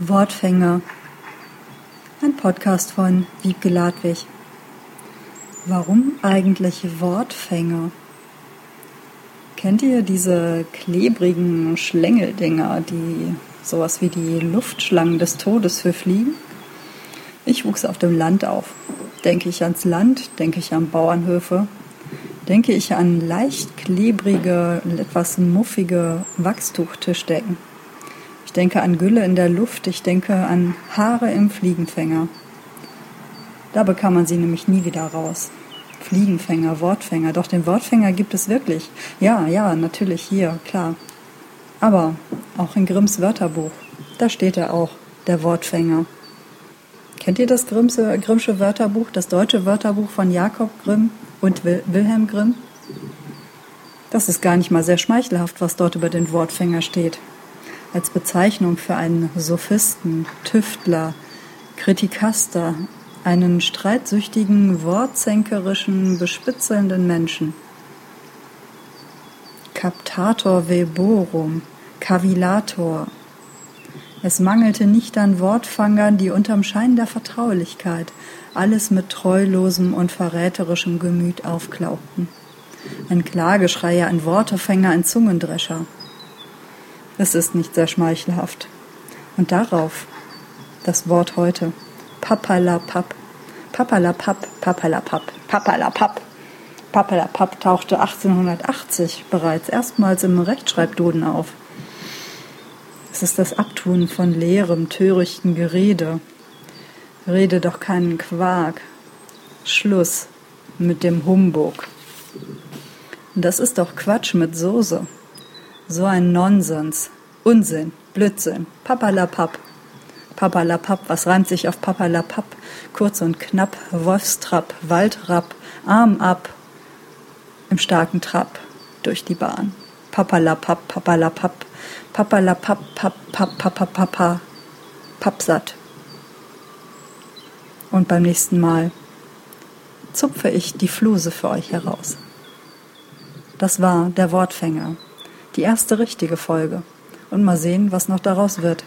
Wortfänger. Ein Podcast von Wiebke Ladwig. Warum eigentlich Wortfänger? Kennt ihr diese klebrigen Schlängeldinger, die sowas wie die Luftschlangen des Todes für Fliegen? Ich wuchs auf dem Land auf. Denke ich ans Land, denke ich an Bauernhöfe, denke ich an leicht klebrige, etwas muffige Wachstuchtischdecken denke an Gülle in der Luft, ich denke an Haare im Fliegenfänger. Da bekam man sie nämlich nie wieder raus. Fliegenfänger, Wortfänger, doch den Wortfänger gibt es wirklich. Ja, ja, natürlich hier, klar. Aber auch in Grimms Wörterbuch, da steht er auch, der Wortfänger. Kennt ihr das Grimmse, Grimmsche Wörterbuch, das deutsche Wörterbuch von Jakob Grimm und Wilhelm Grimm? Das ist gar nicht mal sehr schmeichelhaft, was dort über den Wortfänger steht als Bezeichnung für einen Sophisten, Tüftler, Kritikaster, einen streitsüchtigen, wortzänkerischen, bespitzelnden Menschen. Captator veborum, Cavillator. Es mangelte nicht an Wortfangern, die unterm Schein der Vertraulichkeit alles mit treulosem und verräterischem Gemüt aufklaubten. Ein Klageschreier, ein Wortefänger, ein Zungendrescher. Es ist nicht sehr schmeichelhaft. Und darauf das Wort heute. Papalapap. Papalapap, papalapap, papalapap. Papalapap tauchte 1880 bereits erstmals im Rechtschreibduden auf. Es ist das Abtun von leerem, törichten Gerede. Rede doch keinen Quark. Schluss mit dem Humbug. Das ist doch Quatsch mit Soße. So ein Nonsens. Unsinn. Blödsinn. Papalapap. Papalapap. Was reimt sich auf Papalapap? Kurz und knapp. Wolfstrapp. Waldrapp. Arm ab. Im starken Trab. Durch die Bahn. Papalapap. Papalapap. Papalapap. Pap, pap, pap, papa. Pappsatt. Und beim nächsten Mal zupfe ich die Fluse für euch heraus. Das war der Wortfänger die erste richtige Folge. Und mal sehen, was noch daraus wird.